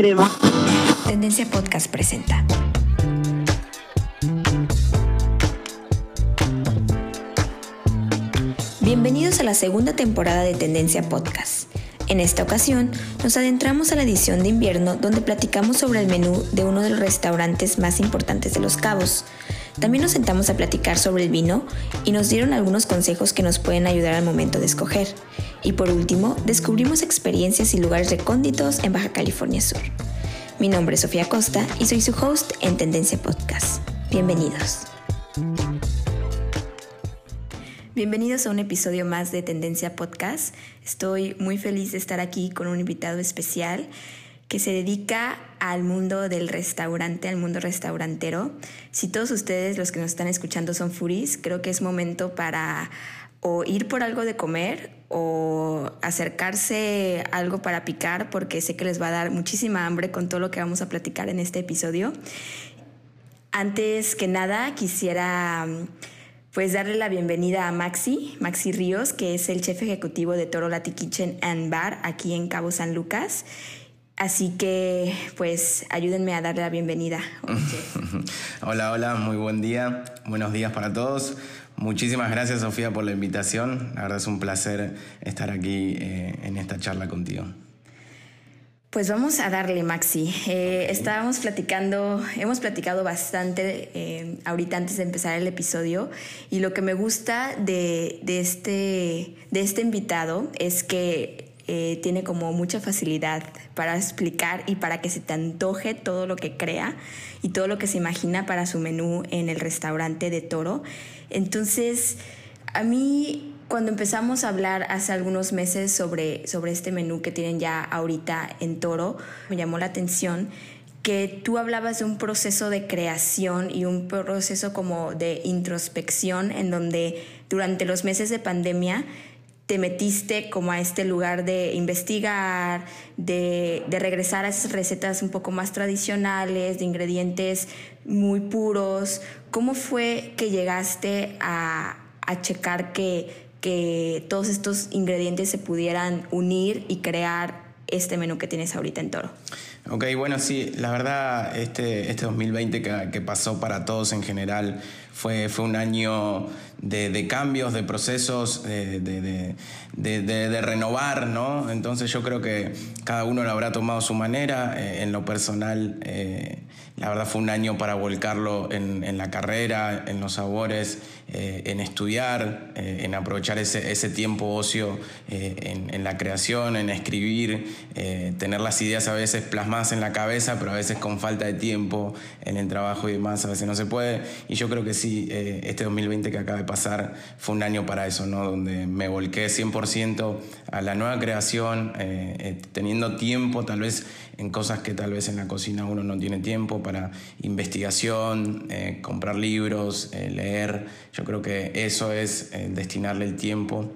queremos. Tendencia Podcast presenta. Bienvenidos a la segunda temporada de Tendencia Podcast. En esta ocasión nos adentramos a la edición de invierno donde platicamos sobre el menú de uno de los restaurantes más importantes de Los Cabos. También nos sentamos a platicar sobre el vino y nos dieron algunos consejos que nos pueden ayudar al momento de escoger. Y por último, descubrimos experiencias y lugares recónditos en Baja California Sur. Mi nombre es Sofía Costa y soy su host en Tendencia Podcast. Bienvenidos. Bienvenidos a un episodio más de Tendencia Podcast. Estoy muy feliz de estar aquí con un invitado especial que se dedica al mundo del restaurante, al mundo restaurantero. Si todos ustedes, los que nos están escuchando, son furis, creo que es momento para o ir por algo de comer o acercarse algo para picar porque sé que les va a dar muchísima hambre con todo lo que vamos a platicar en este episodio. Antes que nada, quisiera pues darle la bienvenida a Maxi, Maxi Ríos, que es el chef ejecutivo de Toro Lati Kitchen and Bar aquí en Cabo San Lucas. Así que, pues, ayúdenme a darle la bienvenida. hola, hola, muy buen día. Buenos días para todos. Muchísimas gracias, Sofía, por la invitación. La verdad es un placer estar aquí eh, en esta charla contigo. Pues vamos a darle, Maxi. Eh, estábamos platicando, hemos platicado bastante eh, ahorita antes de empezar el episodio y lo que me gusta de, este, de este invitado es que eh, tiene como mucha facilidad para explicar y para que se te antoje todo lo que crea y todo lo que se imagina para su menú en el restaurante de Toro. Entonces, a mí cuando empezamos a hablar hace algunos meses sobre, sobre este menú que tienen ya ahorita en Toro, me llamó la atención que tú hablabas de un proceso de creación y un proceso como de introspección en donde durante los meses de pandemia te metiste como a este lugar de investigar, de, de, regresar a esas recetas un poco más tradicionales, de ingredientes muy puros. ¿Cómo fue que llegaste a, a checar que que todos estos ingredientes se pudieran unir y crear este menú que tienes ahorita en Toro. Ok, bueno, sí, la verdad, este, este 2020 que, pasó para todos en general fue, fue un año de, cambios, de procesos, de, de, renovar, ¿no? Entonces yo creo que cada uno lo habrá tomado a su manera. Eh, en lo personal, eh, la verdad fue un año para volcarlo en, la carrera, en los sabores, eh, en estudiar, eh, en aprovechar ese, ese tiempo ocio eh, en, la creación, en escribir, tener las ideas a veces plasmadas en la cabeza, pero a veces con falta de tiempo en el trabajo y demás, a veces no se puede. Y yo creo que sí, este 2020 que acaba de pasar fue un año para eso, ¿no? donde me volqué 100% a la nueva creación, teniendo tiempo tal vez en cosas que tal vez en la cocina uno no tiene tiempo para investigación, eh, comprar libros, eh, leer. Yo creo que eso es eh, destinarle el tiempo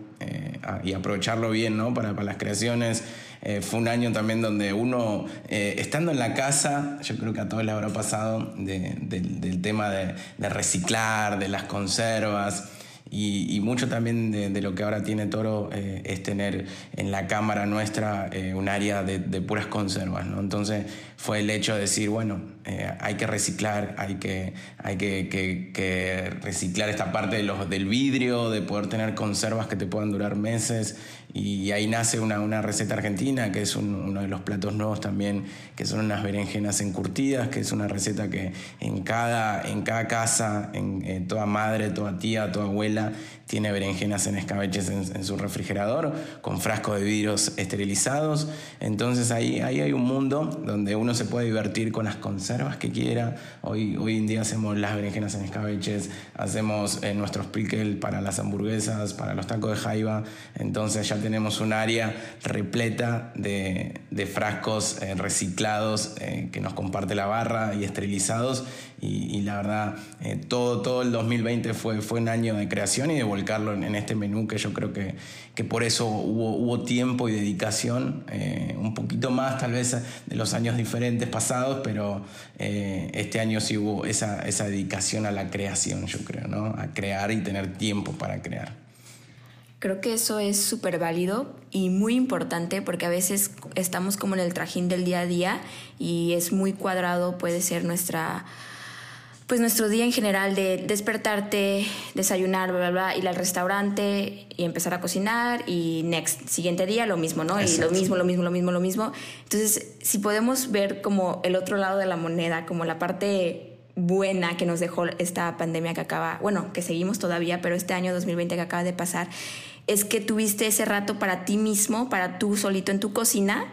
y aprovecharlo bien ¿no? para las creaciones. Fue un año también donde uno, estando en la casa, yo creo que a todos les habrá pasado del tema de, reciclar, de las conservas. Y, mucho también de, lo que ahora tiene Toro eh, es tener en la cámara nuestra eh, un área de, puras conservas, ¿no? Entonces fue el hecho de decir, bueno, eh, hay que reciclar, hay, que, hay que, que, reciclar esta parte de los, del vidrio, de poder tener conservas que te puedan durar meses. Y ahí nace una, una receta argentina, que es uno de los platos nuevos también, que son unas berenjenas encurtidas, que es una receta que en cada, en cada casa, en toda madre, toda tía, toda abuela, tiene berenjenas en escabeches en, su refrigerador, con frascos de vidrios esterilizados. Entonces ahí, ahí hay un mundo donde uno se puede divertir con las conservas que quiera. Hoy, hoy en día hacemos las berenjenas en escabeches, hacemos eh, nuestros pickles para las hamburguesas, para los tacos de jaiba. Entonces ya tenemos un área repleta de, de frascos eh, reciclados eh, que nos comparte la barra y esterilizados. Y, la verdad, todo, todo el 2020 fue, fue un año de creación y de volcarlo en, este menú que yo creo que, que por eso hubo, hubo tiempo y dedicación, un poquito más tal vez de los años diferentes pasados, pero este año sí hubo esa, esa dedicación a la creación, yo creo, ¿no? A crear y tener tiempo para crear. Creo que eso es súper válido y muy importante porque a veces estamos como en el trajín del día a día y es muy cuadrado, puede ser nuestra pues nuestro día en general de despertarte, desayunar, bla, bla, bla, ir al restaurante y empezar a cocinar y next, siguiente día lo mismo, ¿no? Y lo mismo, lo mismo, lo mismo, lo mismo. Entonces, si podemos ver como el otro lado de la moneda, como la parte buena que nos dejó esta pandemia que acaba, bueno, que seguimos todavía, pero este año 2020 que acaba de pasar, es que tuviste ese rato para ti mismo, para tú solito en tu cocina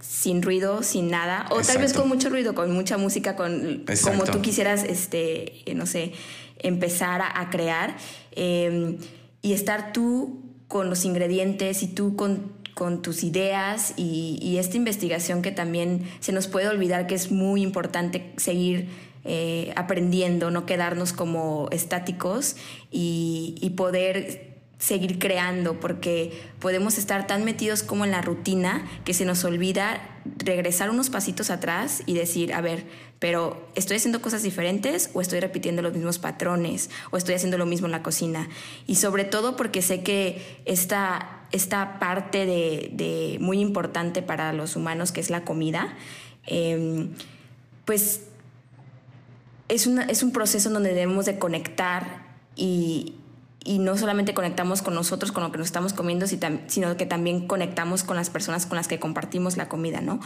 sin ruido, sin nada, o tal vez con mucho ruido, con mucha música, con como tú quisieras, este, no sé, empezar a, crear em, y estar tú con los ingredientes y tú con, con tus ideas y, esta investigación que también se nos puede olvidar que es muy importante seguir eh, aprendiendo, no quedarnos como estáticos y, y poder seguir creando, porque podemos estar tan metidos como en la rutina que se nos olvida regresar unos pasitos atrás y decir, a ver, pero ¿estoy haciendo cosas diferentes o estoy repitiendo los mismos patrones o estoy haciendo lo mismo en la cocina? Y sobre todo porque sé que esta, esta parte de, muy importante para los humanos, que es la comida, em, pues es, es un proceso donde debemos de conectar y, y no solamente conectamos con nosotros, con lo que nos estamos comiendo, sino que también conectamos con las personas con las que compartimos la comida, ¿no?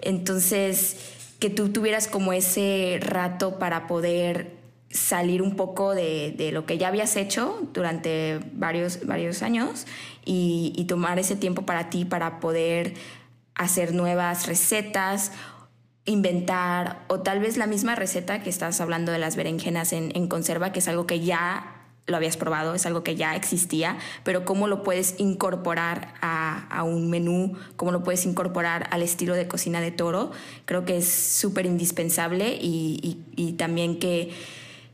Entonces, que tú tuvieras como ese rato para poder salir un poco de, lo que ya habías hecho durante varios, varios años y, y tomar ese tiempo para ti, para poder hacer nuevas recetas inventar o tal vez la misma receta que estás hablando de las berenjenas en, en, conserva, que es algo que ya lo habías probado, es algo que ya existía, pero cómo lo puedes incorporar a, un menú, cómo lo puedes incorporar al estilo de cocina de toro, creo que es súper indispensable y, también que,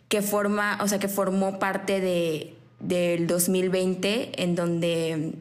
que, forma, o sea, que formó parte de, del 2020 en donde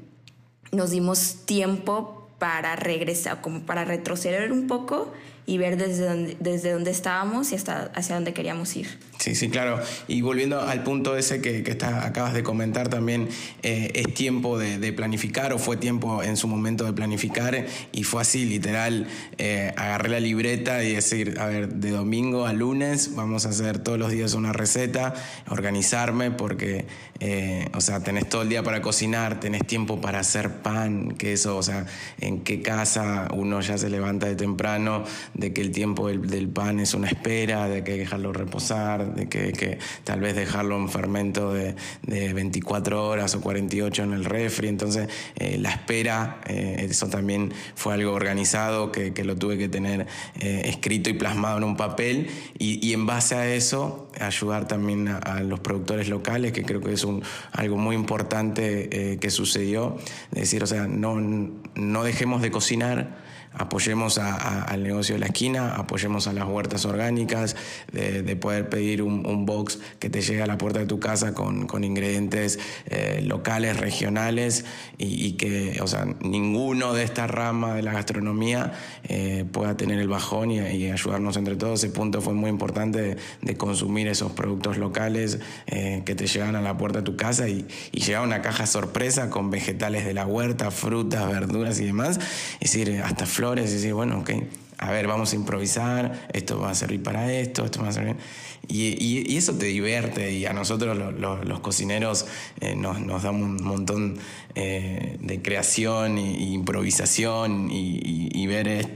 nos dimos tiempo para regresar, como para retroceder un poco y ver desde donde, desde donde estábamos y hasta hacia dónde queríamos ir. Sí, sí, claro. Y volviendo al punto ese que, que está, acabas de comentar también, eh, es tiempo de, planificar o fue tiempo en su momento de planificar y fue así, literal, eh, agarré la libreta y decir, a ver, de domingo a lunes vamos a hacer todos los días una receta, organizarme porque, eh, o sea, tenés todo el día para cocinar, tenés tiempo para hacer pan, que eso, o sea, en qué casa uno ya se levanta de temprano, de que el tiempo del, pan es una espera, de que hay que dejarlo reposar de que, tal vez dejarlo en fermento de, 24 horas o 48 en el refri. Entonces, eh, la espera, eh, eso también fue algo organizado que, lo tuve que tener eh, escrito y plasmado en un papel. Y, en base a eso, ayudar también a, los productores locales, que creo que es un, algo muy importante que sucedió. Decir, o sea, no, no dejemos de cocinar apoyemos al negocio de la esquina, apoyemos a las huertas orgánicas, de, poder pedir un, box que te llegue a la puerta de tu casa con, ingredientes eh, locales, regionales y, que, o sea, ninguno de esta rama de la gastronomía eh, pueda tener el bajón y, ayudarnos entre todos. Ese punto fue muy importante de, consumir esos productos locales eh, que te llegan a la puerta de tu casa y, y llega una caja sorpresa con vegetales de la huerta, frutas, verduras y demás. Es decir, hasta y decir, bueno, ok, a ver, vamos a improvisar, esto va a servir para esto, esto va a servir. Y, y, eso te divierte y a nosotros los, cocineros eh, nos, nos, da un montón eh, de creación e improvisación y, ver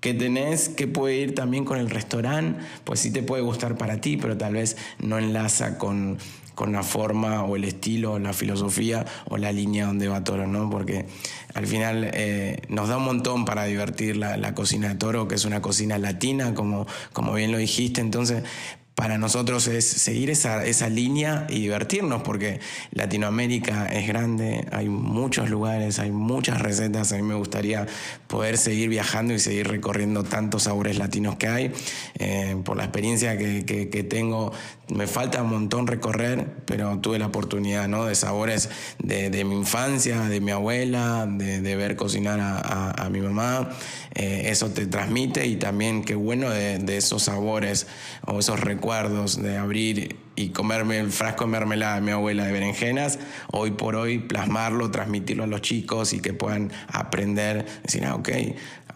qué tenés, qué puede ir también con el restaurante, pues sí te puede gustar para ti, pero tal vez no enlaza con, con la forma o el estilo, o la filosofía o la línea donde va Toro, ¿no? Porque al final eh, nos da un montón para divertir la, la, cocina de Toro, que es una cocina latina, como, como bien lo dijiste, entonces para nosotros es seguir esa, esa, línea y divertirnos, porque Latinoamérica es grande, hay muchos lugares, hay muchas recetas, a mí me gustaría poder seguir viajando y seguir recorriendo tantos sabores latinos que hay. Eh, por la experiencia que, que, tengo, me falta un montón recorrer, pero tuve la oportunidad ¿no? de sabores de, de mi infancia, de mi abuela, de, de ver cocinar a, a, mi mamá. Eh, eso te transmite y también qué bueno de, de esos sabores o esos recuerdos de abrir y comerme el frasco de mermelada de mi abuela de berenjenas, hoy por hoy plasmarlo, transmitirlo a los chicos y que puedan aprender, decir, ah, ok,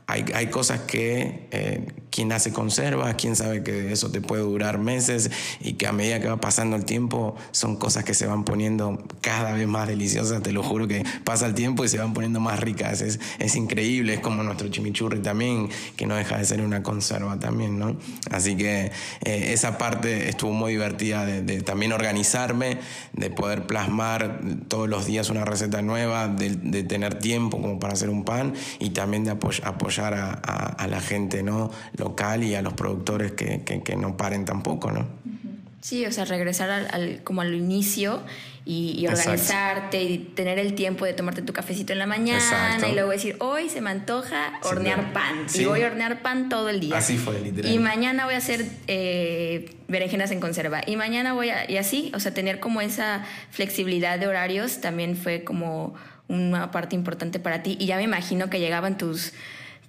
hay, hay cosas que eh, quien hace conserva, quien sabe que eso te puede durar meses y que a medida que va pasando el tiempo son cosas que se van poniendo cada vez más deliciosas, te lo juro que pasa el tiempo y se van poniendo más ricas, es, es increíble, es como nuestro chimichurri también, que no deja de ser una conserva también, ¿no? Así que eh, esa parte estuvo muy divertida de, también organizarme, de poder plasmar todos los días una receta nueva, de tener tiempo como para hacer un pan y también de apoyar a, la gente ¿no? Local y a los productores que, que, no paren tampoco, ¿no? Sí, o sea, regresar al, como al inicio y, organizarte y tener el tiempo de tomarte tu cafecito en la mañana y luego decir, hoy se me antoja hornear pan y voy a hornear pan todo el día. Así fue, literal. Y mañana voy a hacer eh, berenjenas en conserva y mañana voy a... Y así, o sea, tener como esa flexibilidad de horarios también fue como una parte importante para ti y ya me imagino que llegaban tus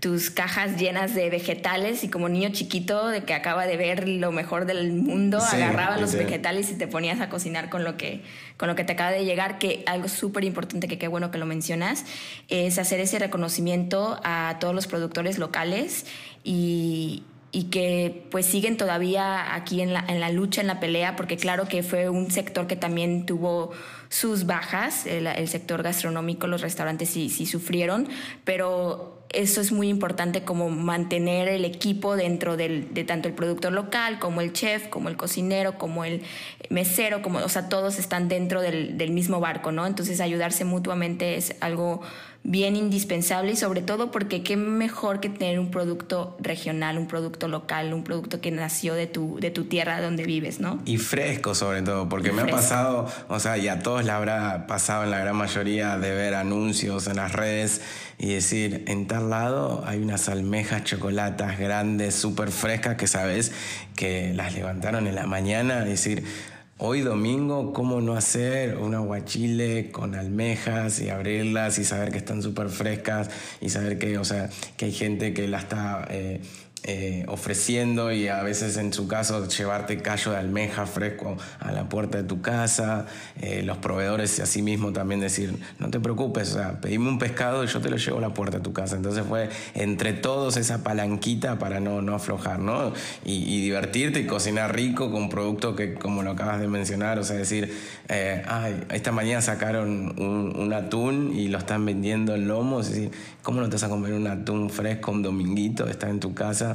tus cajas llenas de vegetales y como niño chiquito de que acaba de ver lo mejor del mundo, agarraba los vegetales y te ponías a cocinar con lo que, con lo que te acaba de llegar, que algo súper importante que qué bueno que lo mencionas, es hacer ese reconocimiento a todos los productores locales y, y que pues siguen todavía aquí en la, en la lucha, en la pelea, porque claro que fue un sector que también tuvo sus bajas, el, el sector gastronómico, los restaurantes sí, sí sufrieron, pero eso es muy importante como mantener el equipo dentro del, de tanto el productor local como el chef, como el cocinero, como el mesero, como, o sea, todos están dentro del, del mismo barco, ¿no? Entonces ayudarse mutuamente es algo bien indispensable y sobre todo porque qué mejor que tener un producto regional, un producto local, un producto que nació de tu, de tu tierra donde vives, ¿no? Y fresco sobre todo, porque me ha pasado, o sea, y a todos le habrá pasado en la gran mayoría de ver anuncios en las redes y decir, en tal lado hay unas almejas chocolatas grandes, súper frescas, que sabes que las levantaron en la mañana, y decir, Hoy domingo, ¿cómo no hacer un aguachile con almejas y abrirlas y saber que están súper frescas y saber que, o sea, que hay gente que la está eh, eh, ofreciendo y a veces en su caso llevarte callo de almeja fresco a la puerta de tu casa, eh, los proveedores así mismo también decir, no te preocupes, o sea, pedime un pescado y yo te lo llevo a la puerta de tu casa. Entonces fue entre todos esa palanquita para no, no aflojar, ¿no? Y, divertirte y cocinar rico con producto que, como lo acabas de mencionar, o sea, decir, eh, ay, esta mañana sacaron un, atún y lo están vendiendo en lomos, es decir, ¿cómo no te vas a comer un atún fresco un dominguito, está en tu casa?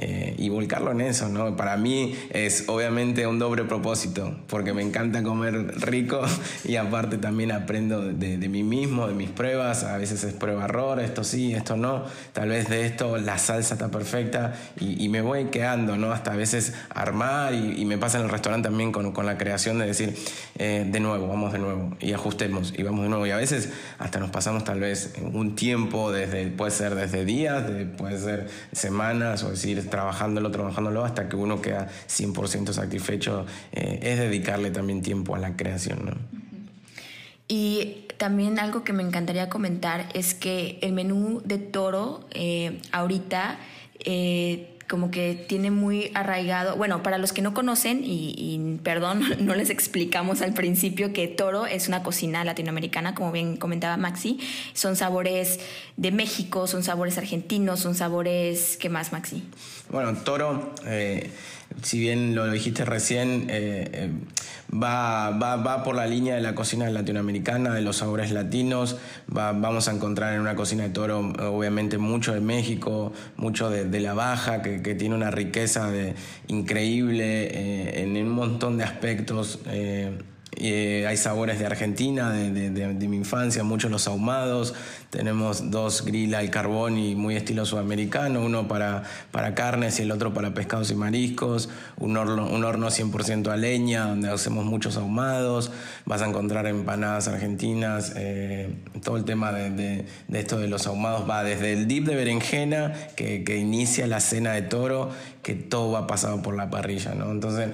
Eh, y volcarlo en eso, ¿no? Para mí es obviamente un doble propósito, porque me encanta comer rico y aparte también aprendo de, mí mismo, de mis pruebas, a veces es prueba-error, esto sí, esto no, tal vez de esto la salsa está perfecta y, me voy quedando, ¿no? Hasta a veces armar y, me pasa en el restaurante también con, con la creación de decir, eh, de nuevo, vamos de nuevo y ajustemos y vamos de nuevo y a veces hasta nos pasamos tal vez un tiempo, desde, puede ser desde días, puede ser semanas o decir trabajándolo, trabajándolo hasta que uno queda 100% satisfecho, eh, es dedicarle también tiempo a la creación. ¿no? Y también algo que me encantaría comentar es que el menú de toro eh, ahorita... Eh, como que tiene muy arraigado, bueno, para los que no conocen, y, perdón, no les explicamos al principio que toro es una cocina latinoamericana, como bien comentaba Maxi, son sabores de México, son sabores argentinos, son sabores, ¿qué más Maxi? Bueno, toro... Eh, si bien lo dijiste recién, eh, eh, va, va, va, por la línea de la cocina latinoamericana, de los sabores latinos. vamos a encontrar en una cocina de toro, obviamente, mucho de México, mucho de, la Baja, que, tiene una riqueza de, increíble eh, en un montón de aspectos. Eh, hay sabores de Argentina, de, mi infancia, muchos los ahumados. Tenemos dos grill al carbón y muy estilo sudamericano, uno para, para carnes y el otro para pescados y mariscos. Un horno, un horno 100% a leña, donde hacemos muchos ahumados. Vas a encontrar empanadas argentinas. Eh, todo el tema de, esto de los ahumados va desde el dip de berenjena, que, que inicia la cena de toro, que todo va pasado por la parrilla. ¿no? Entonces,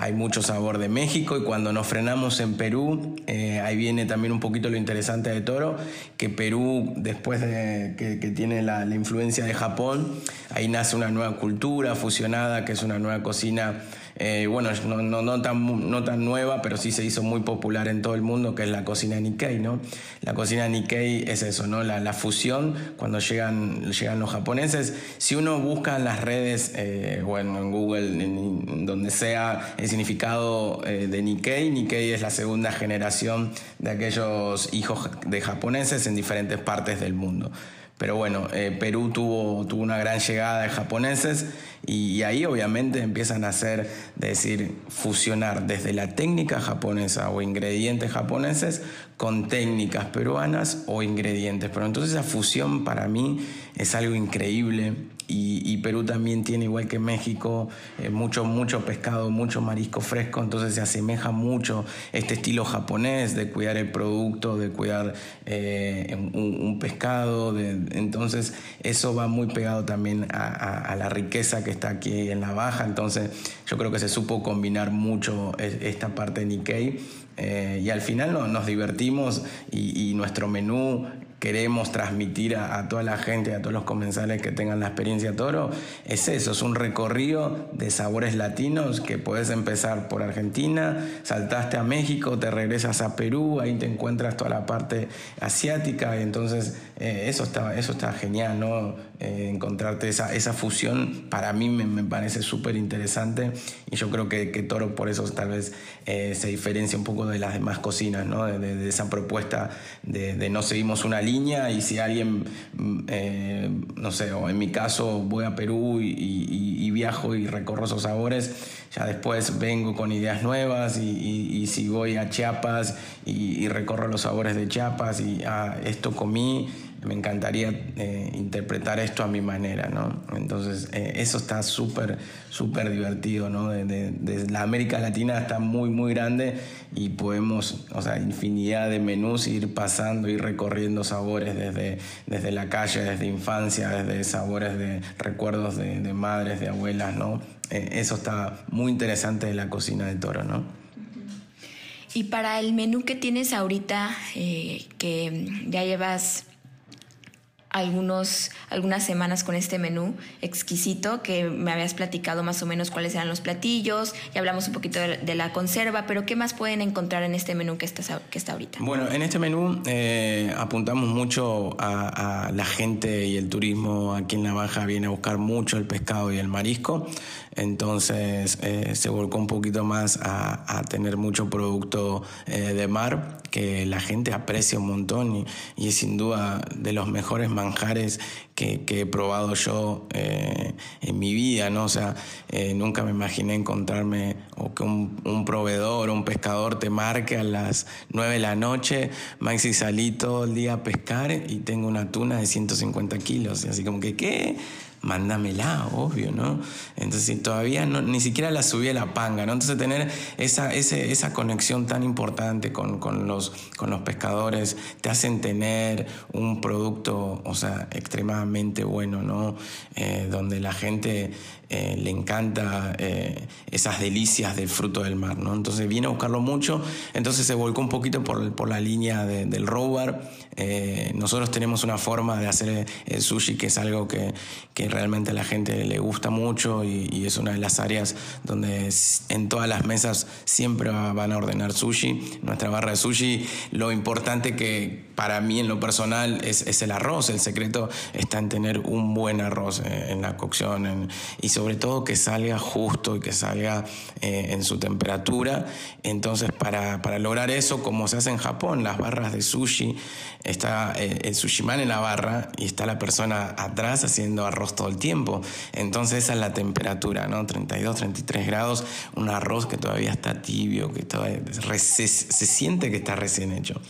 hay mucho sabor de México y cuando nos frenamos en Perú, eh, ahí viene también un poquito lo interesante de Toro, que Perú, después de que, tiene la, influencia de Japón, ahí nace una nueva cultura fusionada, que es una nueva cocina eh, bueno, no, tan, no tan nueva, pero sí se hizo muy popular en todo el mundo, que es la cocina Nikkei, ¿no? La cocina Nikkei es eso, ¿no? La, la fusión, cuando llegan, llegan los japoneses, si uno busca en las redes, eh, bueno, en Google, donde sea, el significado eh, de Nikkei, Nikkei es la segunda generación de aquellos hijos de japoneses en diferentes partes del mundo. Pero bueno, eh, Perú tuvo, tuvo una gran llegada de japoneses y, ahí obviamente empiezan a hacer, decir, fusionar desde la técnica japonesa o ingredientes japoneses con técnicas peruanas o ingredientes. Pero entonces esa fusión para mí es algo increíble y, Perú también tiene, igual que México, eh, mucho, mucho pescado, mucho marisco fresco, entonces se asemeja mucho este estilo japonés de cuidar el producto, de cuidar eh, un, pescado, entonces eso va muy pegado también a, la riqueza que está aquí en la baja, entonces yo creo que se supo combinar mucho esta parte de Nikkei eh, y al final nos divertimos y, nuestro menú queremos transmitir a, toda la gente, a todos los comensales que tengan la experiencia toro, es eso, es un recorrido de sabores latinos que puedes empezar por Argentina, saltaste a México, te regresas a Perú, ahí te encuentras toda la parte asiática y entonces eh, eso, está, eso está genial, ¿no? Eh, encontrarte esa, esa fusión para mí me, parece súper interesante y yo creo que, que, Toro por eso tal vez eh, se diferencia un poco de las demás cocinas, ¿no? de, esa propuesta de, de no seguimos una y si alguien, mm, eh, no sé, o en mi caso voy a Perú y, viajo y recorro esos sabores, ya después vengo con ideas nuevas y, si voy a Chiapas y, recorro los sabores de Chiapas y ah, esto comí me encantaría eh, interpretar esto a mi manera, ¿no? Entonces, eh, eso está súper, súper divertido, ¿no? La América Latina está muy, muy grande y podemos, o sea, infinidad de menús ir pasando, ir recorriendo sabores desde, desde la calle, desde infancia, desde sabores de recuerdos de, madres, de abuelas, ¿no? Eh, eso está muy interesante de la cocina de toro, ¿no? Y para el menú que tienes ahorita, que ya llevas algunos, algunas semanas con este menú exquisito que me habías platicado más o menos cuáles eran los platillos y hablamos un poquito de, la conserva, pero ¿qué más pueden encontrar en este menú que está, que está ahorita? Bueno, en este menú eh, apuntamos mucho a, la gente y el turismo. Aquí en La Baja viene a buscar mucho el pescado y el marisco, entonces eh, se volcó un poquito más a, tener mucho producto eh, de mar que la gente aprecia un montón y, es sin duda de los mejores manjares que, he probado yo eh, en mi vida, ¿no? O sea, eh, nunca me imaginé encontrarme o que un, un, proveedor un pescador te marque a las 9 de la noche, Maxi salí todo el día a pescar y tengo una tuna de 150 kilos. Así como que, ¿qué? Mándamela, obvio, ¿no? Entonces todavía no, ni siquiera la subí a la panga, ¿no? Entonces tener esa, esa conexión tan importante con, los, con los pescadores te hacen tener un producto, o sea, extremadamente bueno, ¿no? Eh, donde la gente eh, le encanta eh, esas delicias del fruto del mar, ¿no? Entonces viene a buscarlo mucho, entonces se volcó un poquito por, por la línea del robar. Eh, nosotros tenemos una forma de hacer el sushi que es algo que, que realmente a la gente le gusta mucho y, es una de las áreas donde en todas las mesas siempre van a ordenar sushi. Nuestra barra de sushi, lo importante que para mí en lo personal es, es el arroz, el secreto está en tener un buen arroz en la cocción sobre todo que salga justo y que salga eh, en su temperatura. Entonces, para, para, lograr eso, como se hace en Japón, las barras de sushi, está eh, el sushiman en la barra y está la persona atrás haciendo arroz todo el tiempo. Entonces, esa es la temperatura, ¿no? 32, 33 grados, un arroz que todavía está tibio, que todavía se, siente que está recién hecho.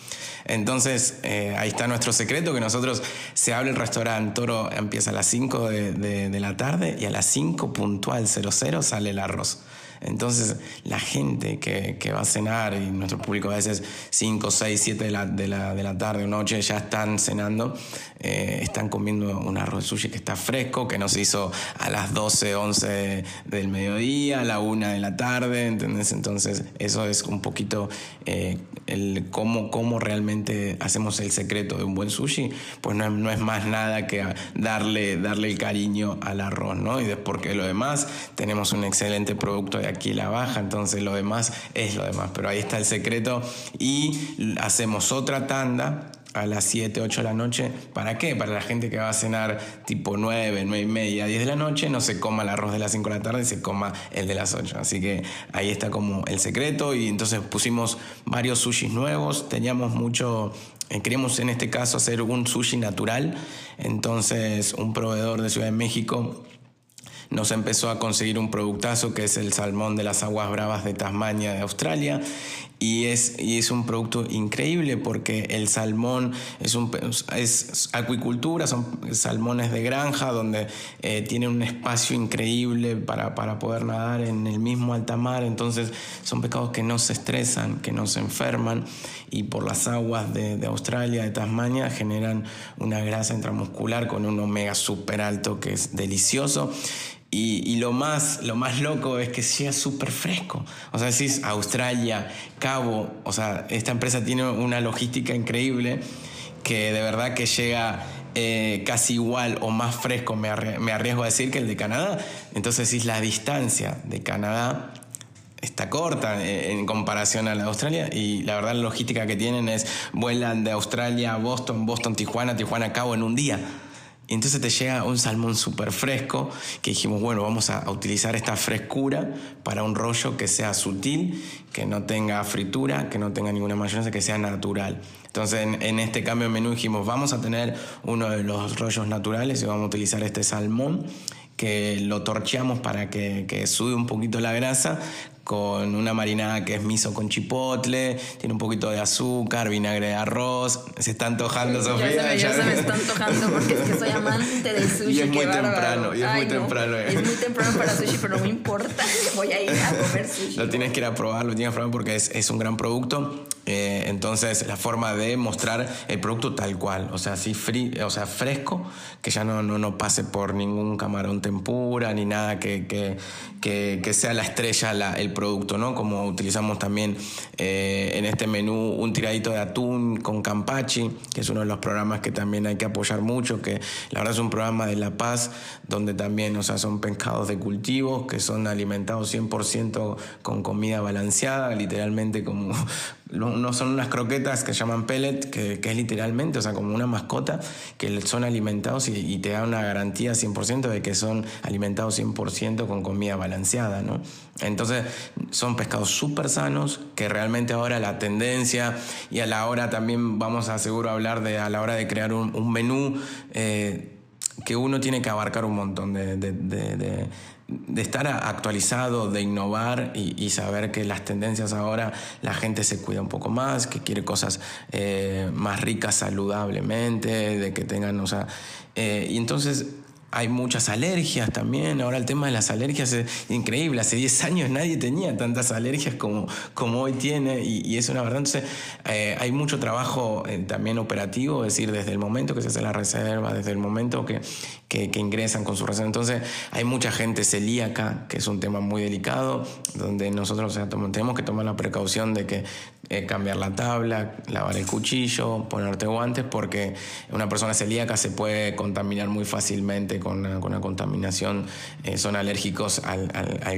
Entonces, eh, ahí está nuestro secreto, que nosotros se abre el restaurante, Toro empieza a las 5 de, de la tarde y a las 5 puntual 00 sale el arroz. Entonces, la gente que, va a cenar, y nuestro público a veces 5, 6, 7 de la, de la, de la tarde o noche ya están cenando, eh, están comiendo un arroz sushi que está fresco, que nos hizo a las 12, 11 del mediodía, a la 1 de la tarde, ¿entendés? Entonces, eso es un poquito eh, el cómo, cómo realmente hacemos el secreto de un buen sushi, pues no es, no es más nada que darle, darle el cariño al arroz, ¿no? Y porque lo demás tenemos un excelente producto de aquí la baja, entonces lo demás es lo demás. Pero ahí está el secreto y hacemos otra tanda a las 7, 8 de la noche. ¿Para qué? Para la gente que va a cenar tipo 9, 9 y media, 10 de la noche, no se coma el arroz de las 5 de la tarde, se coma el de las 8. Así que ahí está como el secreto y entonces pusimos varios sushis nuevos, teníamos mucho... Eh, queríamos en este caso hacer un sushi natural, entonces un proveedor de Ciudad de México nos empezó a conseguir un productazo que es el salmón de las aguas bravas de Tasmania de Australia y es, y es un producto increíble porque el salmón es, un, es acuicultura, son salmones de granja donde eh, tienen un espacio increíble para, para, poder nadar en el mismo alta mar, entonces son pescados que no se estresan, que no se enferman y por las aguas de, de Australia, de Tasmania, generan una grasa intramuscular con un omega súper alto que es delicioso y, lo, más, lo más loco es que sea súper fresco. O sea, es Australia, Cabo, o sea, esta empresa tiene una logística increíble que de verdad que llega eh, casi igual o más fresco, me, arriesgo a decir, que el de Canadá. Entonces, es la distancia de Canadá está corta eh, en comparación a la de Australia y la verdad la logística que tienen es vuelan de Australia a Boston, Boston, Tijuana, Tijuana, Cabo en un día. Y entonces te llega un salmón súper fresco que dijimos, bueno, vamos a, utilizar esta frescura para un rollo que sea sutil, que no tenga fritura, que no tenga ninguna mayonesa, que sea natural. Entonces en, este cambio de menú dijimos, vamos a tener uno de los rollos naturales y vamos a utilizar este salmón que lo torcheamos para que, que sube un poquito la grasa con una marinada que es miso con chipotle, tiene un poquito de azúcar, vinagre de arroz. Se está antojando, Sofía. Ya se, me, está antojando porque es que soy amante del sushi. Y es muy temprano, y es muy temprano. Es muy temprano para sushi, pero no me importa. Voy a ir a comer sushi. Lo tienes que ir a probar, lo tienes que probar porque es, es un gran producto. Eh, entonces, la forma de mostrar el producto tal cual, o sea, así o sea, fresco, que ya no, no, no, pase por ningún camarón tempura ni nada que, que, que, que sea la estrella la, el producto, ¿no? Como utilizamos también eh, en este menú un tiradito de atún con campachi, que es uno de los programas que también hay que apoyar mucho, que la verdad es un programa de La Paz, donde también, o sea, son pescados de cultivo, que son alimentados 100% con comida balanceada, literalmente como, no son unas croquetas que llaman pellet, que, es literalmente, o sea, como una mascota, que son alimentados y, te da una garantía 100% de que son alimentados 100% con comida balanceada, ¿no? Entonces, son pescados súper sanos, que realmente ahora la tendencia, y a la hora también vamos a seguro hablar de, a la hora de crear un, menú, eh, que uno tiene que abarcar un montón de de estar actualizado, de innovar y, saber que las tendencias ahora la gente se cuida un poco más, que quiere cosas eh, más ricas saludablemente, de que tengan, o sea, eh, y entonces hay muchas alergias también. Ahora el tema de las alergias es increíble. Hace 10 años nadie tenía tantas alergias como, como hoy tiene y, es una verdad. Entonces eh, hay mucho trabajo eh, también operativo, es decir, desde el momento que se hace la reserva, desde el momento que, que, ingresan con su reserva. Entonces hay mucha gente celíaca, que es un tema muy delicado, donde nosotros tenemos que tomar la precaución de que eh, cambiar la tabla, lavar el cuchillo, ponerte guantes, porque una persona celíaca se puede contaminar muy fácilmente con una, contaminación, eh, son alérgicos al,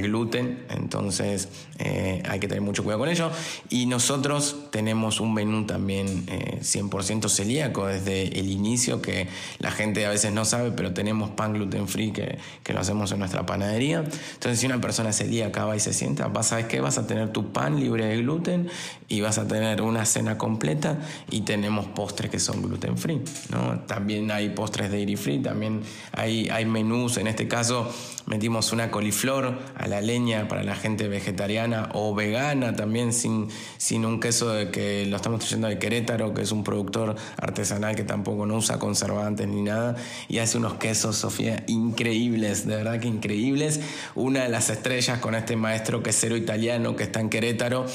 gluten, entonces eh, hay que tener mucho cuidado con ello. Y nosotros tenemos un menú también 100% celíaco desde el inicio, que la gente a veces no sabe, pero tenemos pan gluten free que, que lo hacemos en nuestra panadería. Entonces si una persona celíaca va y se sienta, vas a qué, vas a tener tu pan libre de gluten y vas a tener una cena completa y tenemos postres que son gluten free. ¿no? También hay postres dairy free, también hay, hay menús, en este caso metimos una coliflor a la leña para la gente vegetariana o vegana también sin, sin un queso de que lo estamos trayendo de Querétaro, que es un productor artesanal que tampoco no usa conservantes ni nada y hace unos quesos, Sofía, increíbles, de verdad que increíbles. Una de las estrellas con este maestro quesero italiano que está en Querétaro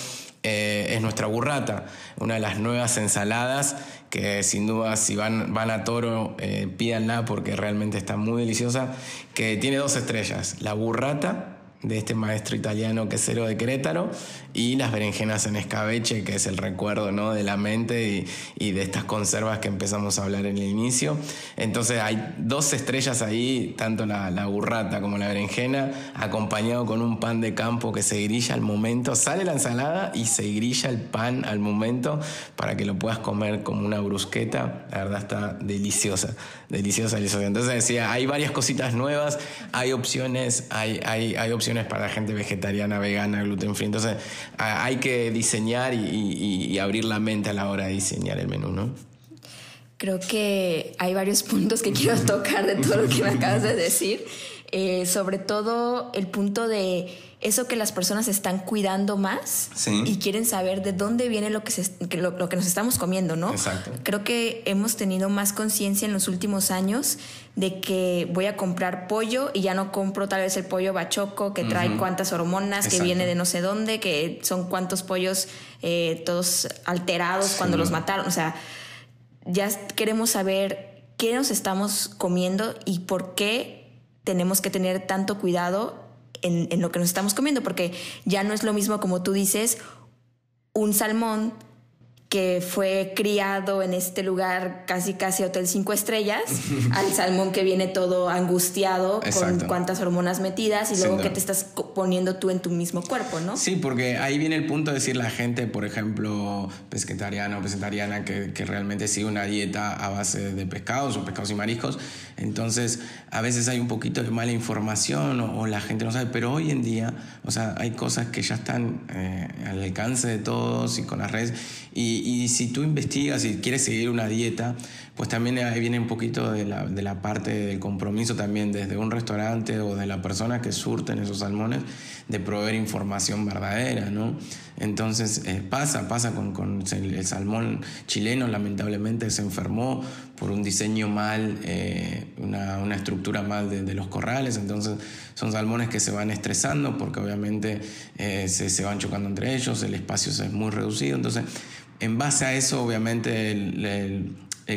eh, es nuestra burrata, una de las nuevas ensaladas que sin duda si van, van a Toro eh, pídanla porque realmente está muy deliciosa, que tiene dos estrellas, la burrata de este maestro italiano quesero de Querétaro y las berenjenas en escabeche, que es el recuerdo ¿no? de la mente y, de estas conservas que empezamos a hablar en el inicio. Entonces hay dos estrellas ahí, tanto la, burrata como la berenjena, acompañado con un pan de campo que se grilla al momento. Sale la ensalada y se grilla el pan al momento para que lo puedas comer como una brusqueta. La verdad está deliciosa, deliciosa, deliciosa. Entonces decía, hay varias cositas nuevas, hay opciones, hay, hay, hay opciones para gente vegetariana, vegana, gluten free. Entonces hay que diseñar y, abrir la mente a la hora de diseñar el menú, ¿no? Creo que hay varios puntos que quiero tocar de todo lo que me acabas de decir. Eh, sobre todo el punto de eso que las personas están cuidando más y quieren saber de dónde viene lo que, lo, que nos estamos comiendo, ¿no? Exacto. Creo que hemos tenido más conciencia en los últimos años de que voy a comprar pollo y ya no compro tal vez el pollo bachoco que trae cuántas hormonas, que viene de no sé dónde, que son cuántos pollos eh, todos alterados cuando los mataron. O sea, ya queremos saber qué nos estamos comiendo y por qué tenemos que tener tanto cuidado en, en, lo que nos estamos comiendo, porque ya no es lo mismo como tú dices, un salmón que fue criado en este lugar casi casi hotel cinco estrellas, al salmón que viene todo angustiado con cuántas hormonas metidas y luego que te estás poniendo tú en tu mismo cuerpo, ¿no? Sí, porque ahí viene el punto de decir la gente, por ejemplo, pesquetariana o pescetariana que, que realmente sigue una dieta a base de pescados o pescados y mariscos, entonces a veces hay un poquito de mala información o, la gente no sabe, pero hoy en día, o sea, hay cosas que ya están eh, al alcance de todos y con las redes y y, si tú investigas y quieres seguir una dieta, pues también ahí viene un poquito de la, de la, parte del compromiso también desde un restaurante o de la persona que surten esos salmones de proveer información verdadera, ¿no? Entonces eh, pasa, pasa con, con, el salmón chileno, lamentablemente se enfermó por un diseño mal, eh, una, una, estructura mal de, de, los corrales, entonces son salmones que se van estresando porque obviamente eh, se, se van chocando entre ellos, el espacio es muy reducido, entonces en base a eso, obviamente, el,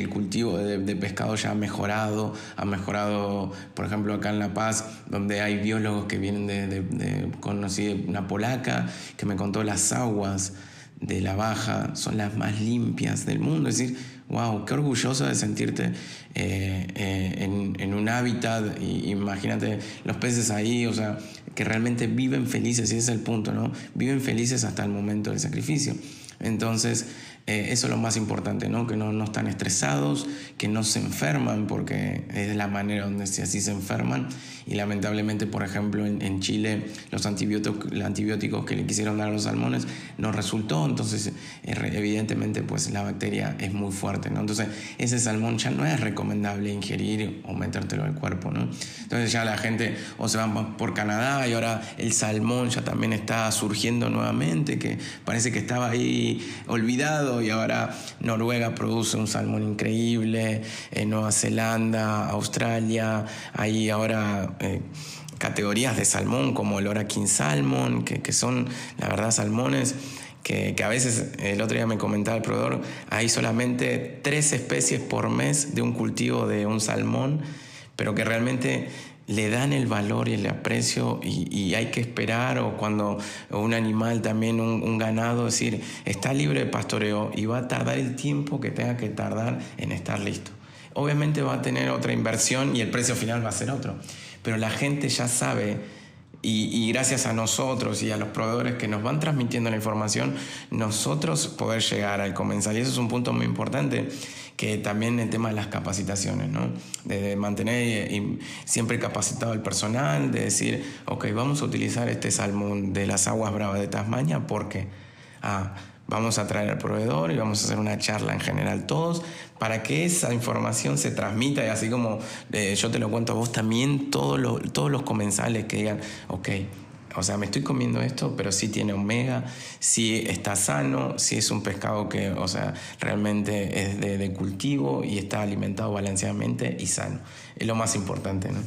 cultivo de, pescado ya ha mejorado, ha mejorado, por ejemplo, acá en La Paz, donde hay biólogos que vienen de, de, conocí una polaca que me contó las aguas de la baja son las más limpias del mundo. Es decir, wow, qué orgulloso de sentirte eh, eh, en, un hábitat, imagínate los peces ahí, o sea, que realmente viven felices, y ese es el punto, ¿no? Viven felices hasta el momento del sacrificio. Entonces, eh, eso es lo más importante, ¿no? Que no, no, están estresados, que no se enferman, porque es la manera donde si así se enferman. Y lamentablemente, por ejemplo, en, Chile los antibióticos, los antibióticos que le quisieron dar a los salmones no resultó, entonces eh, evidentemente pues la bacteria es muy fuerte, ¿no? Entonces ese salmón ya no es recomendable ingerir o metértelo al cuerpo, ¿no? Entonces ya la gente o se va por Canadá y ahora el salmón ya también está surgiendo nuevamente, que parece que estaba ahí olvidado y ahora Noruega produce un salmón increíble, en eh, Nueva Zelanda, Australia, hay ahora eh, categorías de salmón como el Ora King Salmon, que, son la verdad salmones que, que, a veces, el otro día me comentaba el proveedor, hay solamente tres especies por mes de un cultivo de un salmón, pero que realmente le dan el valor y el aprecio y, hay que esperar o cuando un animal también, un, ganado, decir, está libre de pastoreo y va a tardar el tiempo que tenga que tardar en estar listo. Obviamente va a tener otra inversión y el precio final va a ser otro, pero la gente ya sabe y, gracias a nosotros y a los proveedores que nos van transmitiendo la información, nosotros poder llegar al comensal. Y eso es un punto muy importante que también el tema de las capacitaciones, ¿no? De mantener siempre capacitado el personal, de decir, ok, vamos a utilizar este salmón de las aguas bravas de Tasmania porque ah, vamos a traer al proveedor y vamos a hacer una charla en general todos para que esa información se transmita y así como eh, yo te lo cuento a vos también, todos todos los comensales que digan, ok, o sea, me estoy comiendo esto, pero sí tiene omega, sí está sano, sí es un pescado que, o sea, realmente es de, de cultivo y está alimentado balanceadamente y sano. Es lo más importante, ¿no?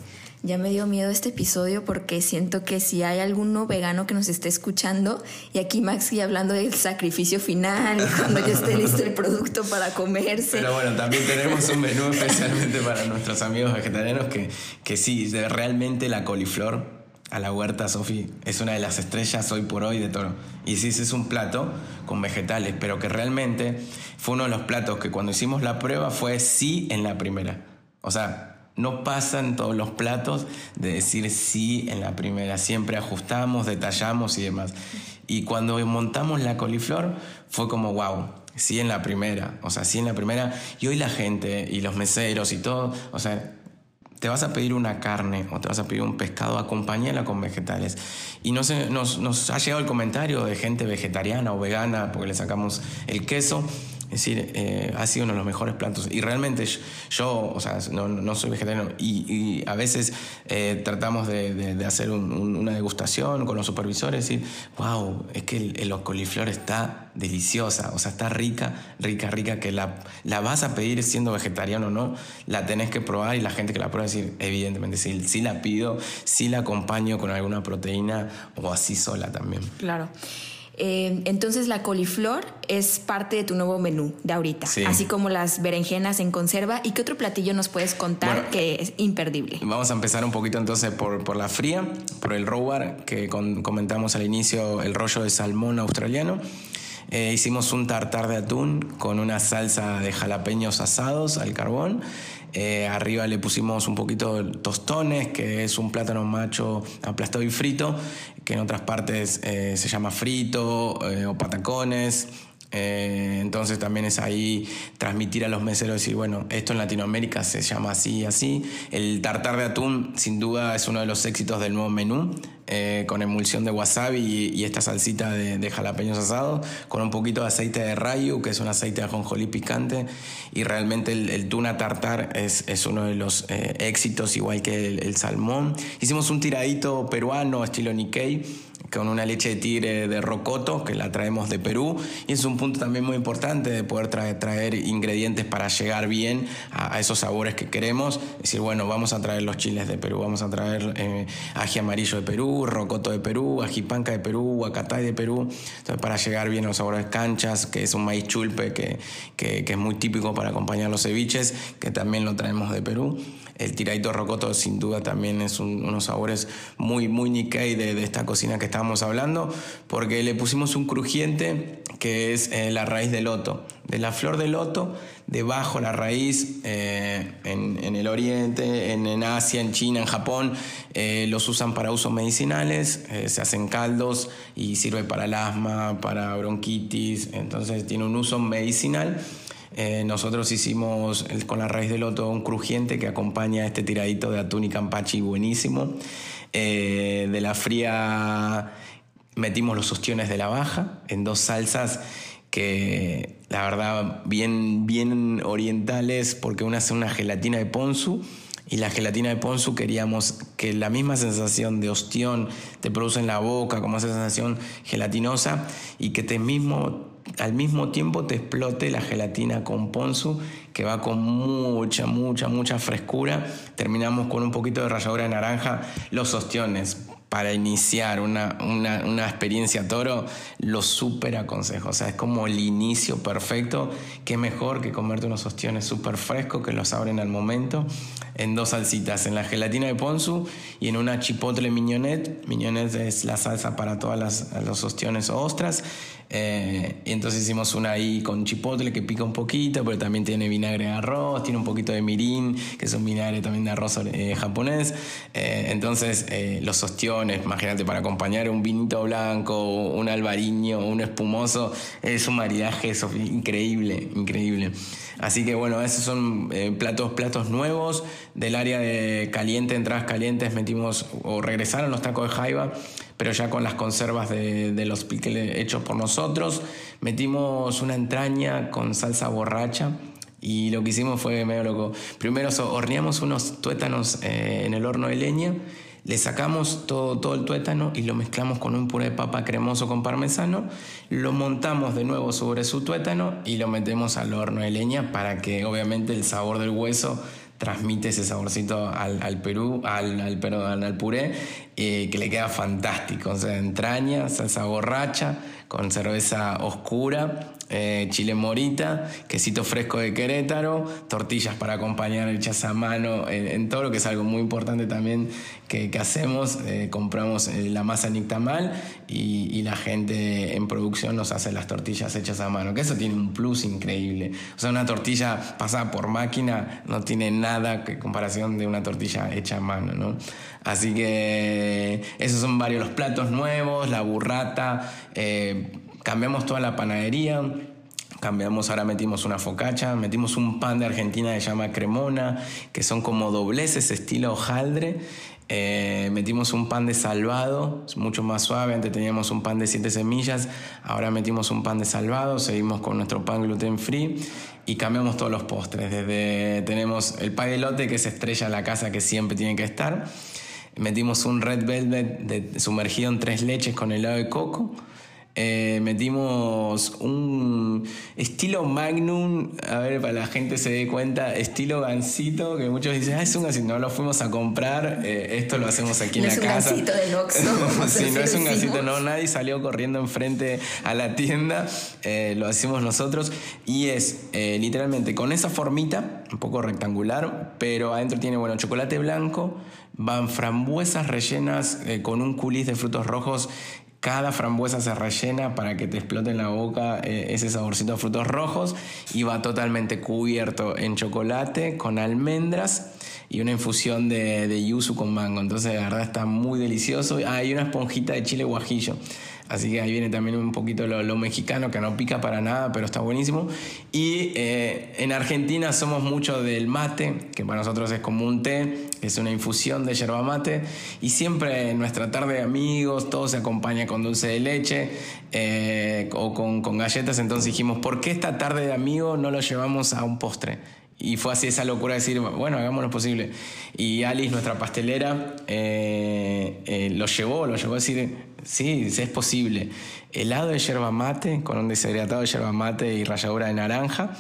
Ya me dio miedo este episodio porque siento que si hay alguno vegano que nos esté escuchando y aquí Maxi hablando del sacrificio final cuando ya esté listo el producto para comerse. Pero bueno, también tenemos un menú especialmente para nuestros amigos vegetarianos que, que sí, realmente la coliflor a la huerta, Sofi, es una de las estrellas hoy por hoy de todo. Y sí, es un plato con vegetales, pero que realmente fue uno de los platos que cuando hicimos la prueba fue sí en la primera. O sea, no pasan todos los platos de decir sí en la primera. Siempre ajustamos, detallamos y demás. Y cuando montamos la coliflor fue como, wow, sí en la primera. O sea, sí en la primera. Y hoy la gente y los meseros y todo, o sea, te vas a pedir una carne o te vas a pedir un pescado, acompáñala con vegetales. Y no nos, nos ha llegado el comentario de gente vegetariana o vegana porque le sacamos el queso es decir, eh, ha sido uno de los mejores platos. Y realmente yo, o sea, no, no soy vegetariano y, a veces eh, tratamos de, de, hacer una degustación con los supervisores y wow, es que el, el, coliflor está deliciosa, o sea, está rica, rica, rica, que la, la vas a pedir siendo vegetariano o no, la tenés que probar y la gente que la prueba decir, evidentemente, sí, sí la pido, sí la acompaño con alguna proteína o así sola también. Claro. Eh, entonces la coliflor es parte de tu nuevo menú de ahorita, así como las berenjenas en conserva. ¿Y qué otro platillo nos puedes contar que es imperdible? Vamos a empezar un poquito entonces por, por la fría, por el robar que comentamos al inicio, el rollo de salmón australiano. Eh, hicimos un tartar de atún con una salsa de jalapeños asados al carbón. Eh, arriba le pusimos un poquito de tostones, que es un plátano macho aplastado y frito, que en otras partes eh, se llama frito o patacones. Entonces también es ahí transmitir a los meseros, decir, bueno, esto en Latinoamérica se llama así y así. El tartar de atún sin duda es uno de los éxitos del nuevo menú. Eh, con emulsión de wasabi y, esta salsita de, jalapeños asados, con un poquito de aceite de rayu, que es un aceite de ajonjolí picante, y realmente el, tuna tartar es, es, uno de los eh, éxitos, igual que el, el, salmón. Hicimos un tiradito peruano, estilo Nikkei, con una leche de tigre de rocoto, que la traemos de Perú, y es un punto también muy importante de poder traer, ingredientes para llegar bien a, esos sabores que queremos. Es decir, bueno, vamos a traer los chiles de Perú, vamos a traer eh, ají amarillo de Perú, rocoto de Perú, ajipanca de Perú, huacatay de Perú, entonces para llegar bien a los sabores canchas, que es un maíz chulpe que, que, que es muy típico para acompañar los ceviches, que también lo traemos de Perú. El tiradito rocoto sin duda también es unos sabores muy, muy Nikkei de, esta cocina que estábamos hablando, porque le pusimos un crujiente que es eh, la raíz de loto. De la flor de loto, debajo la raíz, eh, en, el oriente, en, Asia, en China, en Japón, eh, los usan para usos medicinales, se hacen caldos y sirve para el asma, para bronquitis, entonces tiene un uso medicinal. Eh, nosotros hicimos con la raíz de loto un crujiente que acompaña este tiradito de atún y campachi buenísimo. Eh, de la fría metimos los ostiones de la baja en dos salsas que la verdad bien, bien orientales porque una es una gelatina de ponzu y la gelatina de ponzu queríamos que la misma sensación de ostión te produce en la boca como esa sensación gelatinosa y que te mismo al mismo tiempo te explote la gelatina con ponzu, que va con mucha, mucha, mucha frescura. Terminamos con un poquito de ralladura de naranja, los ostiones. Para iniciar una, una, experiencia toro, lo súper aconsejo. O sea, es como el inicio perfecto. Qué mejor que comerte unos ostiones súper frescos que los abren al momento en dos salsitas, en la gelatina de ponzu y en una chipotle mignonette. Mignonette es la salsa para todas los ostiones o ostras. Eh, y entonces hicimos una ahí con chipotle que pica un poquito, pero también tiene vinagre de arroz, tiene un poquito de mirin, que es un vinagre también de arroz eh, japonés. Eh, entonces los ostiones, imagínate, para acompañar un vinito blanco, un albariño, un espumoso, es un maridaje increíble, increíble. Así que bueno, esos son platos, platos nuevos del área de caliente, entradas calientes, metimos o regresaron los tacos de jaiba pero ya con las conservas de, los pickles hechos por nosotros. Metimos una entraña con salsa borracha. Y lo que hicimos fue medio loco. Primero horneamos unos tuétanos eh, en el horno de leña, le sacamos todo, todo el tuétano y lo mezclamos con un puré de papa cremoso con parmesano, lo montamos de nuevo sobre su tuétano y lo metemos al horno de leña para que obviamente el sabor del hueso transmite ese saborcito al, Perú, al, al, al puré, eh, que le queda fantástico. O sea, entraña, salsa borracha, con cerveza oscura, eh, chile morita, quesito fresco de Querétaro, tortillas para acompañar hechas a mano en, todo lo que es algo muy importante también que, hacemos. Eh, compramos eh, la masa nictamal y, y, la gente en producción nos hace las tortillas hechas a mano, que eso tiene un plus increíble. O sea, una tortilla pasada por máquina no tiene nada que comparación de una tortilla hecha a mano, ¿no? Así que esos son varios los platos nuevos, la burrata cambiamos toda la panadería, cambiamos, ahora metimos una focacha, metimos un pan de Argentina que se llama cremona, que son como dobleces estilo hojaldre. Eh, metimos un pan de salvado, mucho más suave, antes teníamos un pan de siete semillas, ahora metimos un pan de salvado, seguimos con nuestro pan gluten free y cambiamos todos los postres. Desde tenemos el pay de lote que se estrella en la casa que siempre tiene que estar. Metimos un red velvet sumergido en tres leches con helado de coco eh, metimos un estilo Magnum, a ver, para la gente se dé cuenta, estilo gansito, que muchos dicen, ah, es un gansito, no lo fuimos a comprar, eh, esto lo hacemos aquí en la casa. No es un gansito del Oxxo. sí, no es un gansito, no, nadie salió corriendo enfrente a la tienda, eh, lo hacemos nosotros y es literalmente con esa formita, un poco rectangular, pero adentro tiene, bueno, chocolate blanco, van frambuesas rellenas con un culis de frutos rojos cada frambuesa se rellena para que te explote en la boca eh, ese saborcito de frutos rojos y va totalmente cubierto en chocolate con almendras y una infusión de, de yuzu con mango. Entonces, la verdad está muy delicioso. Ah, hay una esponjita de chile guajillo. Así que ahí viene también un poquito lo, mexicano, que no pica para nada, pero está buenísimo. Y eh, en Argentina somos mucho del mate, que para nosotros es como un té, es una infusión de yerba mate. Y siempre en nuestra tarde de amigos, todo se acompaña con dulce de leche eh, o con, con galletas. Entonces dijimos, ¿por qué esta tarde de amigos no lo llevamos a un postre? Y fue así esa locura de decir, bueno, hagamos lo posible. Y Alice, nuestra pastelera, eh, lo llevó, lo llevó a decir, Sí, es posible. Helado de yerba mate con un deshidratado de yerba mate y ralladura de naranja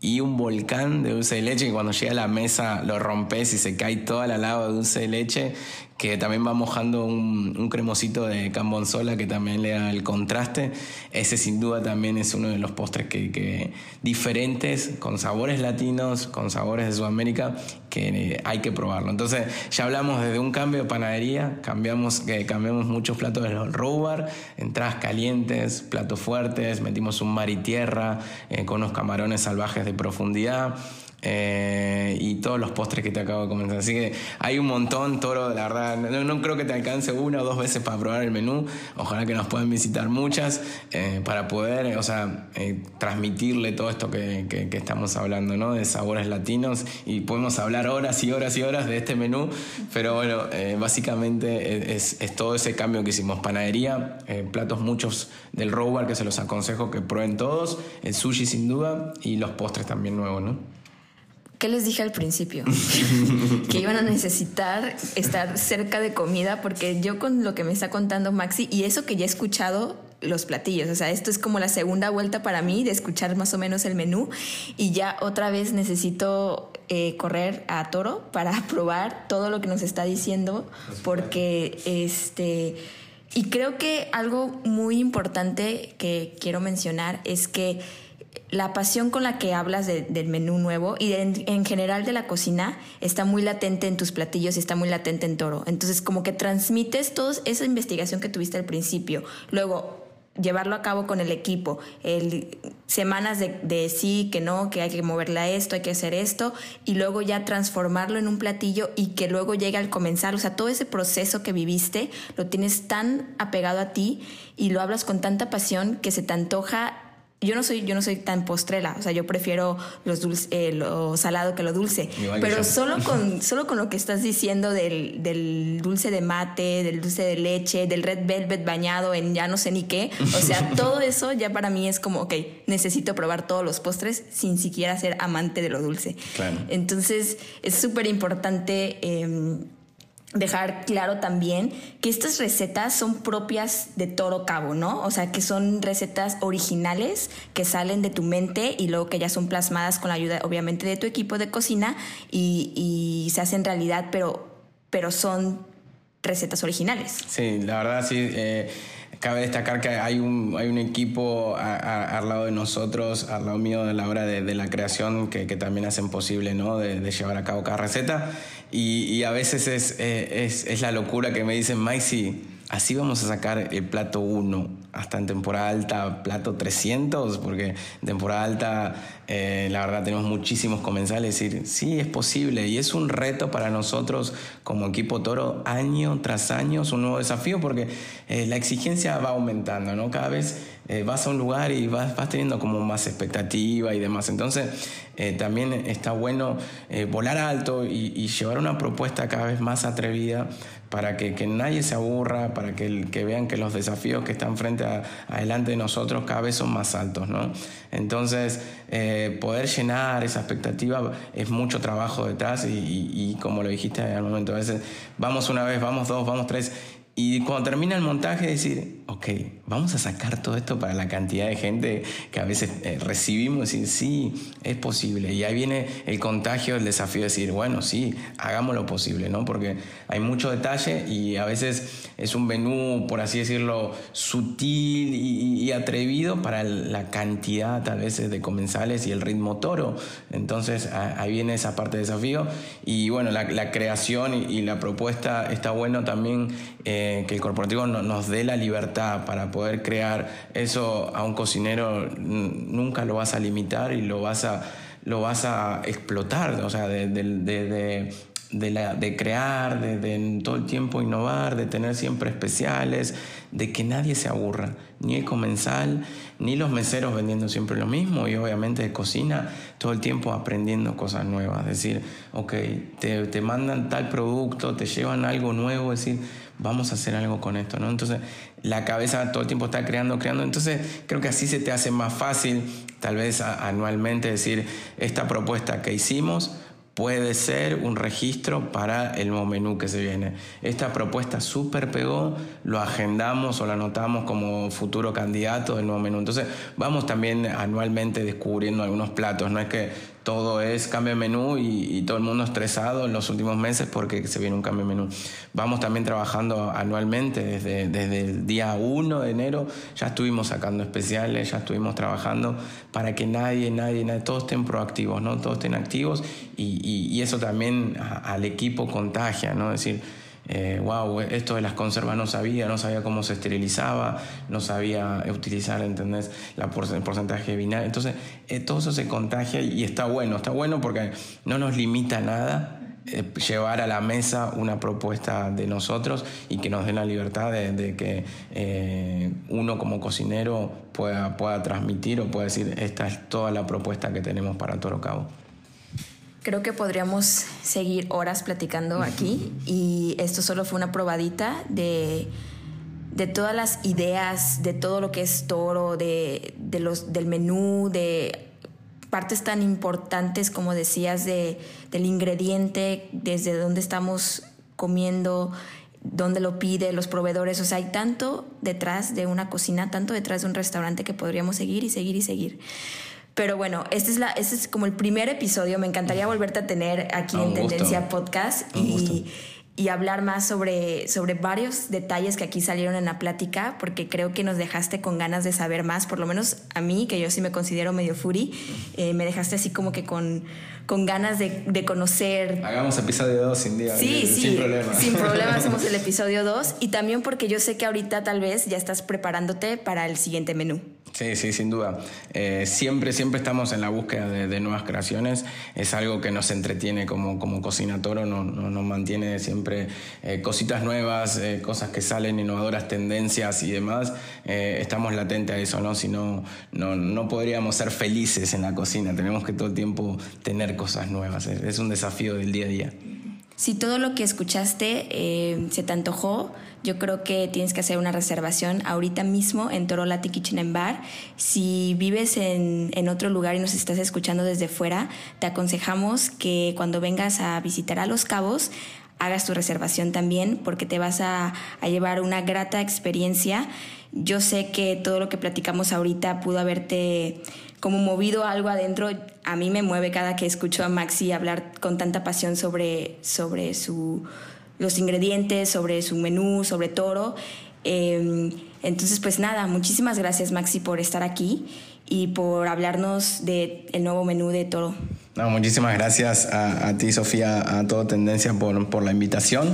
y un volcán de dulce de leche que cuando llega a la mesa lo rompes y se cae toda la lava de dulce de leche que también va mojando un, cremosito de cambonzola que también le da el contraste. Ese sin duda también es uno de los postres que, diferentes, con sabores latinos, con sabores de Sudamérica, que hay que probarlo. Entonces ya hablamos desde un cambio de panadería, cambiamos, que cambiamos muchos platos de los bar, entradas calientes, platos fuertes, metimos un mar y tierra eh, con unos camarones salvajes de profundidad. Eh, y todos los postres que te acabo de comentar. Así que hay un montón, Toro, la verdad, no, creo que te alcance una o dos veces para probar el menú. Ojalá que nos puedan visitar muchas eh, para poder, o sea, eh, transmitirle todo esto que, que, estamos hablando, ¿no? De sabores latinos y podemos hablar horas y horas y horas de este menú, pero bueno, básicamente es, es, todo ese cambio que hicimos. Panadería, platos muchos del Robar que se los aconsejo que prueben todos, el sushi sin duda y los postres también nuevos, ¿no? ¿Qué les dije al principio? que iban a necesitar estar cerca de comida, porque yo con lo que me está contando Maxi, y eso que ya he escuchado los platillos, o sea, esto es como la segunda vuelta para mí de escuchar más o menos el menú, y ya otra vez necesito eh, correr a toro para probar todo lo que nos está diciendo, porque este... Y creo que algo muy importante que quiero mencionar es que la pasión con la que hablas del menú nuevo y en, general de la cocina está muy latente en tus platillos y está muy latente en Toro. Entonces, como que transmites toda esa investigación que tuviste al principio. Luego, llevarlo a cabo con el equipo, semanas de, de, sí, que no, que hay que moverla a esto, hay que hacer esto, y luego ya transformarlo en un platillo y que luego llegue al comenzar. O sea, todo ese proceso que viviste lo tienes tan apegado a ti y lo hablas con tanta pasión que se te antoja yo no soy, yo no soy tan postrela, o sea, yo prefiero los dulce, eh, lo salado que lo dulce. Pero solo con, solo con lo que estás diciendo del, del, dulce de mate, del dulce de leche, del red velvet bañado en ya no sé ni qué. O sea, todo eso ya para mí es como, ok, necesito probar todos los postres sin siquiera ser amante de lo dulce. Entonces, es súper importante. Eh, dejar claro también que estas recetas son propias de Toro Cabo, ¿no? O sea, que son recetas originales que salen de tu mente y luego que ya son plasmadas con la ayuda, obviamente, de tu equipo de cocina y, se hacen realidad, pero, pero son recetas originales. Sí, la verdad sí. Eh, cabe destacar que hay un, hay un equipo al lado de nosotros, al lado mío de la hora de, la creación, que, que, también hacen posible ¿no? de, de, llevar a cabo cada receta. Y, a veces es, es, es, la locura que me dicen, Maxi, así vamos a sacar el plato 1 hasta en temporada alta, plato 300, porque en temporada alta, eh, la verdad, tenemos muchísimos comensales. decir, sí, es posible y es un reto para nosotros como equipo toro, año tras año, es un nuevo desafío porque eh, la exigencia va aumentando, ¿no? Cada vez eh, vas a un lugar y vas, vas, teniendo como más expectativa y demás. Entonces, también está bueno volar alto y, llevar una propuesta cada vez más atrevida para que, que, nadie se aburra, para que, que, vean que los desafíos que están frente a, adelante de nosotros cada vez son más altos. ¿no? Entonces, eh, poder llenar esa expectativa es mucho trabajo detrás y, y, y como lo dijiste al momento, a veces vamos una vez, vamos dos, vamos tres y cuando termina el montaje, decir, ok, vamos a sacar todo esto para la cantidad de gente que a veces eh, recibimos, decir, sí, es posible. Y ahí viene el contagio, el desafío de decir, bueno, sí, hagamos lo posible, ¿no? Porque hay mucho detalle y a veces es un menú, por así decirlo, sutil y, atrevido para la cantidad, tal vez, de comensales y el ritmo toro. Entonces, ahí viene esa parte de desafío. Y bueno, la, creación y, la propuesta está bueno también. Eh, que el corporativo nos dé la libertad para poder crear eso a un cocinero, nunca lo vas a limitar y lo vas a, lo vas a explotar, o sea, de, la, de crear, de, todo el tiempo innovar, de tener siempre especiales, de que nadie se aburra, ni el comensal, ni los meseros vendiendo siempre lo mismo y obviamente de cocina todo el tiempo aprendiendo cosas nuevas, decir, ok, te, te mandan tal producto, te llevan algo nuevo, es decir, vamos a hacer algo con esto, ¿no? Entonces la cabeza todo el tiempo está creando, creando, entonces creo que así se te hace más fácil, tal vez anualmente, decir, esta propuesta que hicimos, puede ser un registro para el menú que se viene. Esta propuesta súper pegó, lo agendamos o la anotamos como futuro candidato del nuevo menú. Entonces vamos también anualmente descubriendo algunos platos, no es que todo es cambio de menú y, todo el mundo estresado en los últimos meses porque se viene un cambio de menú. Vamos también trabajando anualmente, desde, desde el día 1 de enero ya estuvimos sacando especiales, ya estuvimos trabajando para que nadie, nadie, nadie todos estén proactivos, ¿no? todos estén activos y, y, eso también al equipo contagia, ¿no? es decir, wow, eh, esto de las conservas no sabía, no sabía cómo se esterilizaba, no sabía utilizar, ¿entendés? La el porcentaje binario. Entonces, eh, todo eso se contagia y está bueno, está bueno porque no nos limita nada eh, llevar a la mesa una propuesta de nosotros y que nos den la libertad de, que uno como cocinero pueda, pueda transmitir o pueda decir, esta es toda la propuesta que tenemos para Toro Cabo. Creo que podríamos seguir horas platicando aquí y esto solo fue una probadita de, de todas las ideas, de todo lo que es toro, de, de los, del menú, de partes tan importantes como decías de, del ingrediente, desde dónde estamos comiendo, dónde lo pide, los proveedores. O sea, hay tanto detrás de una cocina, tanto detrás de un restaurante que podríamos seguir y seguir y seguir. Pero bueno, este es, la, este es como el primer episodio. Me encantaría volverte a tener aquí en Tendencia Podcast y, y, hablar más sobre, sobre varios detalles que aquí salieron en la plática, porque creo que nos dejaste con ganas de saber más, por lo menos a mí, que yo sí me considero medio furi, eh, me dejaste así como que con, con ganas de, de conocer. Hagamos episodio 2 sin día. Sí, sí, sin problema. Sin problema hacemos el episodio 2 y también porque yo sé que ahorita tal vez ya estás preparándote para el siguiente menú. Sí, sí, sin duda. Eh, siempre, siempre estamos en la búsqueda de, nuevas creaciones. Es algo que nos entretiene como, como Cocina Toro, nos, nos mantiene siempre eh, cositas nuevas, eh, cosas que salen, innovadoras, tendencias y demás. estamos latentes a eso, ¿no? Si no, no, no, podríamos ser felices en la cocina. Tenemos que todo el tiempo tener cosas nuevas. Es, es un desafío del día a día. Si todo lo que escuchaste se te antojó, yo creo que tienes que hacer una reservación ahorita mismo en Torolati Kitchen and Bar. Si vives en, en, otro lugar y nos estás escuchando desde fuera, te aconsejamos que cuando vengas a visitar a Los Cabos, hagas tu reservación también porque te vas a, a llevar una grata experiencia. Yo sé que todo lo que platicamos ahorita pudo haberte como movido algo adentro. A mí me mueve cada que escucho a Maxi hablar con tanta pasión sobre, sobre su los ingredientes, sobre su menú, sobre toro. Em, Entonces, pues nada, muchísimas gracias Maxi por estar aquí y por hablarnos del el nuevo menú de Toro. No, muchísimas gracias a, ti, Sofía, a todo Tendencia por, por la invitación.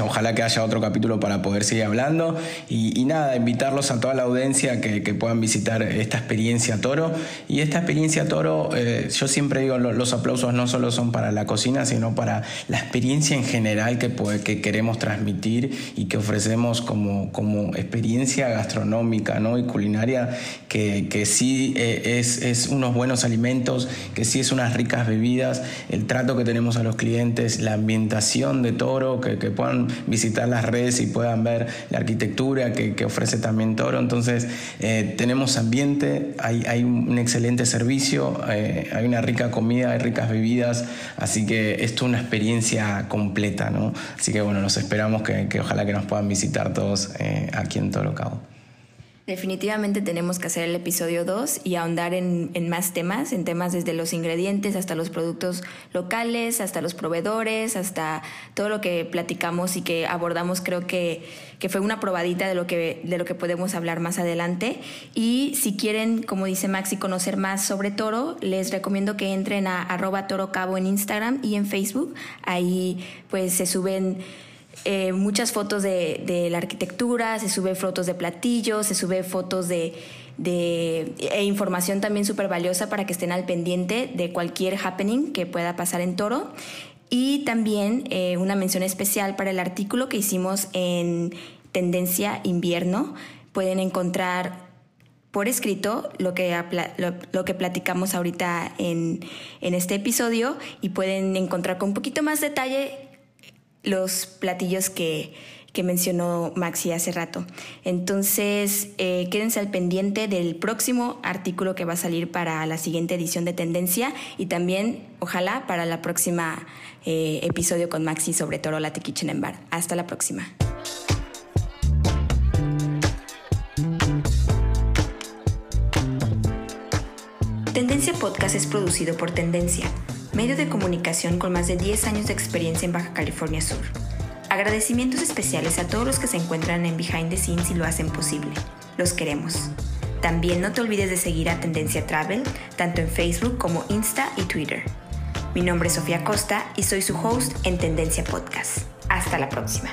ojalá que haya otro capítulo para poder seguir hablando. Y, nada, invitarlos a toda la audiencia que, que, puedan visitar esta experiencia Toro. Y esta experiencia Toro, eh, yo siempre digo, los aplausos no solo son para la cocina, sino para la experiencia en general que, que queremos transmitir y que ofrecemos como, como experiencia gastronómica ¿no? y culinaria, que, que sí eh, es, es unos buenos alimentos, que sí es una ricas bebidas, el trato que tenemos a los clientes, la ambientación de Toro, que, puedan visitar las redes y puedan ver la arquitectura que, ofrece también Toro. Entonces, eh, tenemos ambiente, hay, un excelente servicio, eh, hay una rica comida, hay ricas bebidas, así que esto es una experiencia completa, ¿no? Así que bueno, nos esperamos que, ojalá que nos puedan visitar todos eh, aquí en Toro Cabo. Definitivamente tenemos que hacer el episodio 2 y ahondar en, más temas, en temas desde los ingredientes hasta los productos locales, hasta los proveedores, hasta todo lo que platicamos y que abordamos creo que, que fue una probadita de lo, que, de lo que podemos hablar más adelante. Y si quieren, como dice Maxi, conocer más sobre Toro, les recomiendo que entren a arroba Toro Cabo en Instagram y en Facebook. Ahí pues se suben eh, muchas fotos de, la arquitectura, se sube fotos de platillos, se sube fotos de, e información también súper valiosa para que estén al pendiente de cualquier happening que pueda pasar en Toro. Y también eh, una mención especial para el artículo que hicimos en Tendencia Invierno. Pueden encontrar por escrito lo que, lo, que platicamos ahorita en, en este episodio y pueden encontrar con un poquito más detalle los platillos que, mencionó Maxi hace rato. Entonces, eh, quédense al pendiente del próximo artículo que va a salir para la siguiente edición de Tendencia y también, ojalá, para la próxima eh, episodio con Maxi sobre Toro Latte Kitchen en Bar. Hasta la próxima. Tendencia Podcast es producido por Tendencia medio de comunicación con más de 10 años de experiencia en Baja California Sur. Agradecimientos especiales a todos los que se encuentran en Behind the Scenes y lo hacen posible. Los queremos. También no te olvides de seguir a Tendencia Travel, tanto en Facebook como Insta y Twitter. Mi nombre es Sofía Costa y soy su host en Tendencia Podcast. Hasta la próxima.